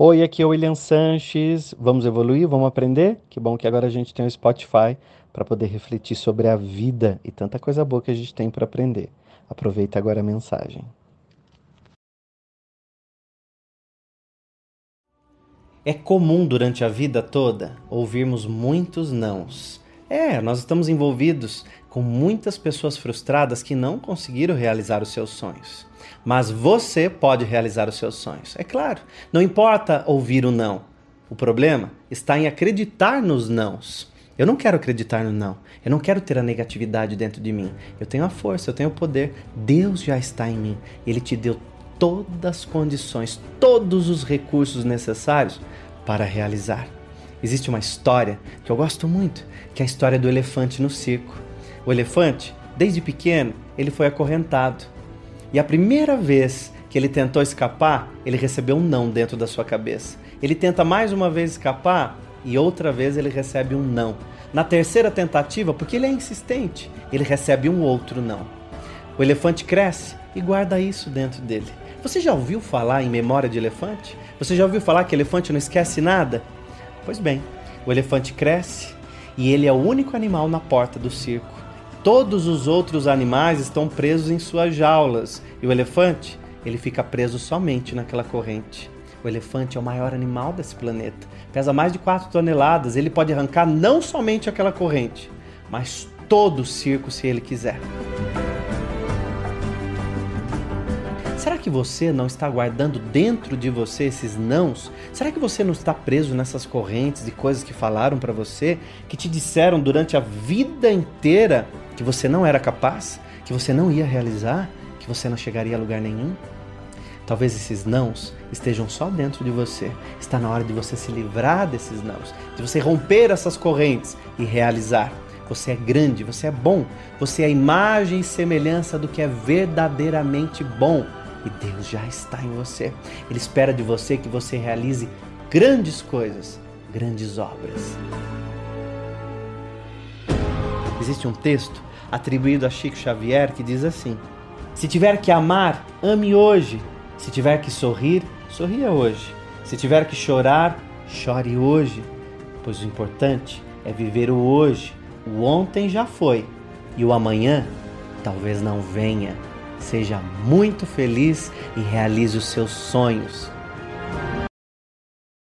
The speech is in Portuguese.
Oi, aqui é o William Sanches. Vamos evoluir? Vamos aprender? Que bom que agora a gente tem o Spotify para poder refletir sobre a vida e tanta coisa boa que a gente tem para aprender. Aproveita agora a mensagem. É comum durante a vida toda ouvirmos muitos nãos. É, nós estamos envolvidos com muitas pessoas frustradas que não conseguiram realizar os seus sonhos. Mas você pode realizar os seus sonhos. É claro, não importa ouvir o não. O problema está em acreditar nos nãos. Eu não quero acreditar no não. Eu não quero ter a negatividade dentro de mim. Eu tenho a força, eu tenho o poder. Deus já está em mim. Ele te deu todas as condições, todos os recursos necessários para realizar. Existe uma história que eu gosto muito, que é a história do elefante no circo. O elefante, desde pequeno, ele foi acorrentado. E a primeira vez que ele tentou escapar, ele recebeu um não dentro da sua cabeça. Ele tenta mais uma vez escapar e outra vez ele recebe um não. Na terceira tentativa, porque ele é insistente, ele recebe um outro não. O elefante cresce e guarda isso dentro dele. Você já ouviu falar em memória de elefante? Você já ouviu falar que elefante não esquece nada? Pois bem, o elefante cresce e ele é o único animal na porta do circo. Todos os outros animais estão presos em suas jaulas e o elefante, ele fica preso somente naquela corrente. O elefante é o maior animal desse planeta. Pesa mais de 4 toneladas. Ele pode arrancar não somente aquela corrente, mas todo o circo se ele quiser. Será que você não está guardando dentro de você esses nãos? Será que você não está preso nessas correntes de coisas que falaram para você, que te disseram durante a vida inteira que você não era capaz, que você não ia realizar, que você não chegaria a lugar nenhum? Talvez esses nãos estejam só dentro de você. Está na hora de você se livrar desses nãos, de você romper essas correntes e realizar. Você é grande, você é bom, você é a imagem e semelhança do que é verdadeiramente bom e Deus já está em você. Ele espera de você que você realize grandes coisas, grandes obras. Existe um texto atribuído a Chico Xavier que diz assim: Se tiver que amar, ame hoje. Se tiver que sorrir, sorria hoje. Se tiver que chorar, chore hoje. Pois o importante é viver o hoje. O ontem já foi e o amanhã talvez não venha. Seja muito feliz e realize os seus sonhos.